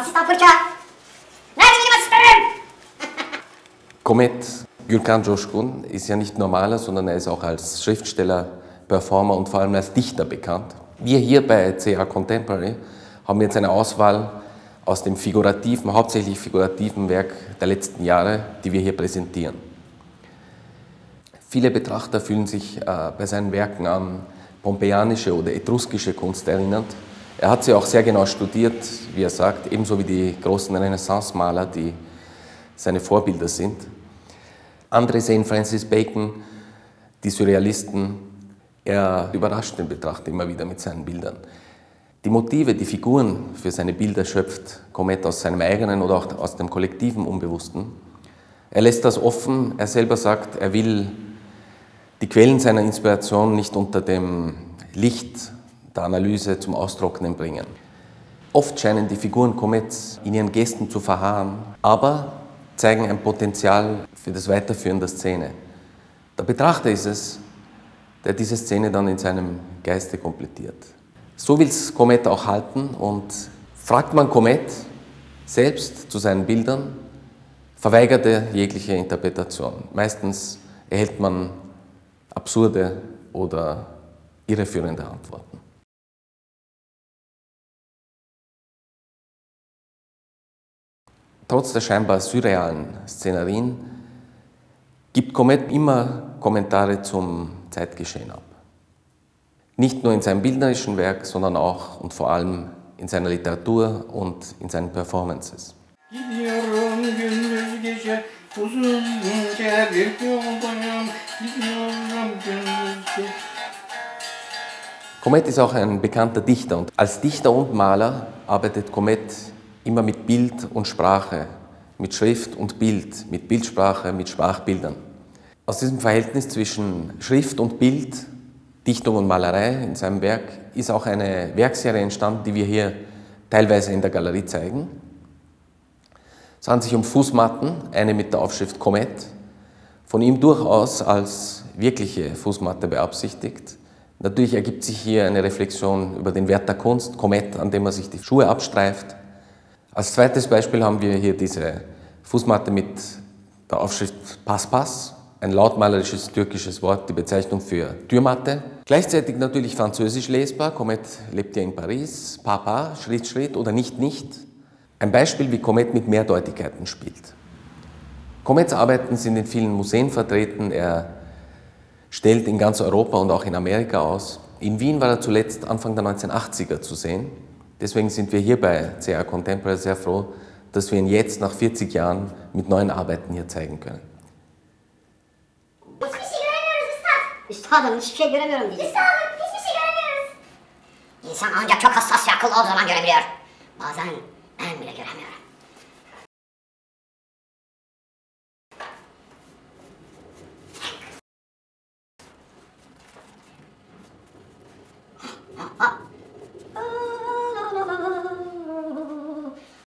Aptal fırça. Nerede benim asistanım? Komet Gürkan Joshkun ist ja nicht normaler, sondern er ist auch als Schriftsteller, Performer und vor allem als Dichter bekannt. Wir hier bei CA Contemporary haben jetzt eine Auswahl aus dem figurativen, hauptsächlich figurativen Werk der letzten Jahre, die wir hier präsentieren. Viele Betrachter fühlen sich äh, bei seinen Werken an pompeianische oder etruskische Kunst erinnert. Er hat sie auch sehr genau studiert, wie er sagt, ebenso wie die großen Renaissance-Maler, die seine Vorbilder sind. Andere sehen Francis Bacon, die Surrealisten. Er überrascht den Betrachter immer wieder mit seinen Bildern. Die Motive, die Figuren für seine Bilder schöpft Comet aus seinem eigenen oder auch aus dem kollektiven Unbewussten. Er lässt das offen. Er selber sagt, er will die Quellen seiner Inspiration nicht unter dem Licht der Analyse zum Austrocknen bringen. Oft scheinen die Figuren Comets in ihren Gesten zu verharren, aber zeigen ein Potenzial für das Weiterführen der Szene. Der Betrachter ist es, der diese Szene dann in seinem Geiste komplettiert. So will es Comet auch halten und fragt man Comet selbst zu seinen Bildern, verweigert er jegliche Interpretation. Meistens erhält man absurde oder irreführende Antworten. Trotz der scheinbar surrealen Szenarien gibt Comet immer Kommentare zum Zeitgeschehen ab. Nicht nur in seinem bildnerischen Werk, sondern auch und vor allem in seiner Literatur und in seinen Performances. Gidiyorum gündüz gece uzunca bir yoldayım Gidiyorum gündüz gece Comet ist auch ein bekannter Dichter und als Dichter und Maler arbeitet Comet immer mit Bild und Sprache, mit Schrift und Bild, mit Bildsprache, mit Sprachbildern. Aus diesem Verhältnis zwischen Schrift und Bild, Dichtung und Malerei in seinem Werk ist auch eine Werkserie entstanden, die wir hier teilweise in der Galerie zeigen. Es handelt sich um Fußmatten, eine mit der Aufschrift Comet, von ihm durchaus als wirkliche Fußmatte beabsichtigt. Natürlich ergibt sich hier eine Reflexion über den Wert der Kunst, Comet, an dem er sich die Schuhe abstreift. Als zweites Beispiel haben wir hier diese Fußmatte mit der Aufschrift Paspas, ein lautmalerisches türkisches Wort, die Bezeichnung für Türmatte. Gleichzeitig natürlich französisch lesbar. Comet lebt ja in Paris. Papa, Schritt, Schritt oder nicht, nicht. Ein Beispiel, wie Comet mit Mehrdeutigkeiten spielt. Comets Arbeiten sind in vielen Museen vertreten. Er stellt in ganz Europa und auch in Amerika aus. In Wien war er zuletzt Anfang der 1980er zu sehen. Deswegen sind wir hier bei CA Contemporary sehr froh, dass wir ihn jetzt nach 40 Jahren mit neuen Arbeiten hier zeigen können. Hiçbir şey göremiyoruz üstad. Üstadım hiçbir şey göremiyorum diyecek. Üstadım hiçbir şey göremiyoruz. İnsan ancak çok hassas ve akıllı olduğu zaman görebiliyor. Bazen.